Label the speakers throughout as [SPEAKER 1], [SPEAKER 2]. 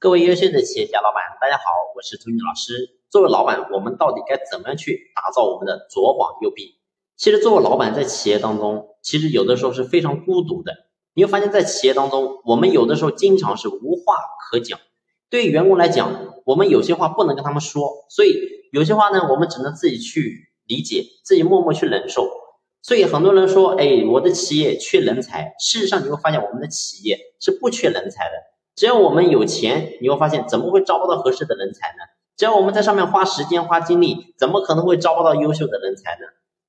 [SPEAKER 1] 各位优秀的企业家老板，大家好，我是朱军老师。作为老板，我们到底该怎么样去打造我们的左膀右臂？其实，作为老板在企业当中，其实有的时候是非常孤独的。你会发现在企业当中，我们有的时候经常是无话可讲。对于员工来讲，我们有些话不能跟他们说，所以有些话呢，我们只能自己去理解，自己默默去忍受。所以很多人说，哎，我的企业缺人才。事实上，你会发现我们的企业是不缺人才的。只要我们有钱，你会发现怎么会招不到合适的人才呢？只要我们在上面花时间花精力，怎么可能会招不到优秀的人才呢？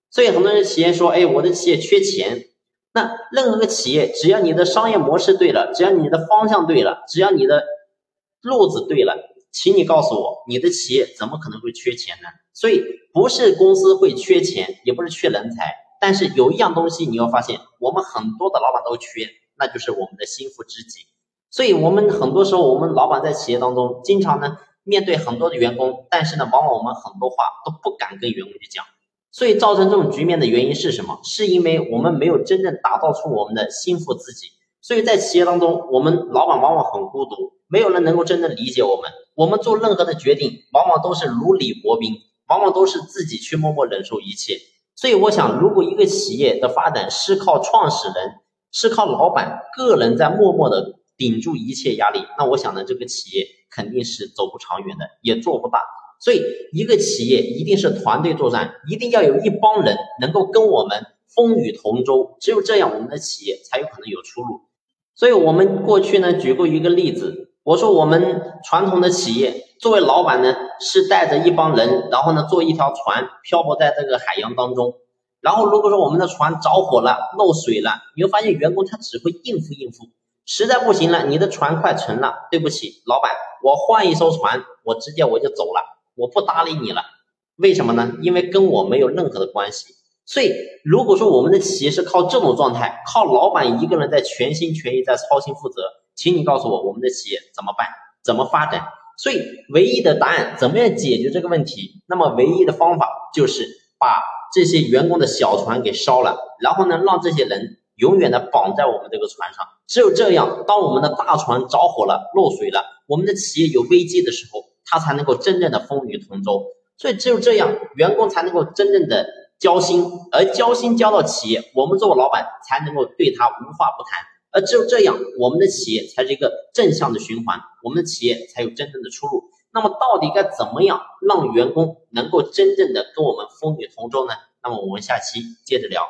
[SPEAKER 1] 所以很多人企业说，哎，我的企业缺钱。那任何个企业，只要你的商业模式对了，只要你的方向对了，只要你的路子对了，请你告诉我，你的企业怎么可能会缺钱呢？所以不是公司会缺钱，也不是缺人才，但是有一样东西你要发现，我们很多的老板都缺，那就是我们的心腹知己。所以，我们很多时候，我们老板在企业当中，经常呢面对很多的员工，但是呢，往往我们很多话都不敢跟员工去讲。所以，造成这种局面的原因是什么？是因为我们没有真正打造出我们的心腹自己。所以在企业当中，我们老板往往很孤独，没有人能够真正理解我们。我们做任何的决定，往往都是如履薄冰，往往都是自己去默默忍受一切。所以，我想，如果一个企业的发展是靠创始人，是靠老板个人在默默的。顶住一切压力，那我想呢，这个企业肯定是走不长远的，也做不大。所以，一个企业一定是团队作战，一定要有一帮人能够跟我们风雨同舟，只有这样，我们的企业才有可能有出路。所以，我们过去呢举过一个例子，我说我们传统的企业，作为老板呢是带着一帮人，然后呢坐一条船漂泊在这个海洋当中，然后如果说我们的船着火了、漏水了，你会发现员工他只会应付应付。实在不行了，你的船快沉了，对不起，老板，我换一艘船，我直接我就走了，我不搭理你了。为什么呢？因为跟我没有任何的关系。所以，如果说我们的企业是靠这种状态，靠老板一个人在全心全意在操心负责，请你告诉我，我们的企业怎么办？怎么发展？所以，唯一的答案，怎么样解决这个问题？那么，唯一的方法就是把这些员工的小船给烧了，然后呢，让这些人。永远的绑在我们这个船上，只有这样，当我们的大船着火了、漏水了，我们的企业有危机的时候，它才能够真正的风雨同舟。所以只有这样，员工才能够真正的交心，而交心交到企业，我们作为老板才能够对他无话不谈。而只有这样，我们的企业才是一个正向的循环，我们的企业才有真正的出路。那么，到底该怎么样让员工能够真正的跟我们风雨同舟呢？那么，我们下期接着聊。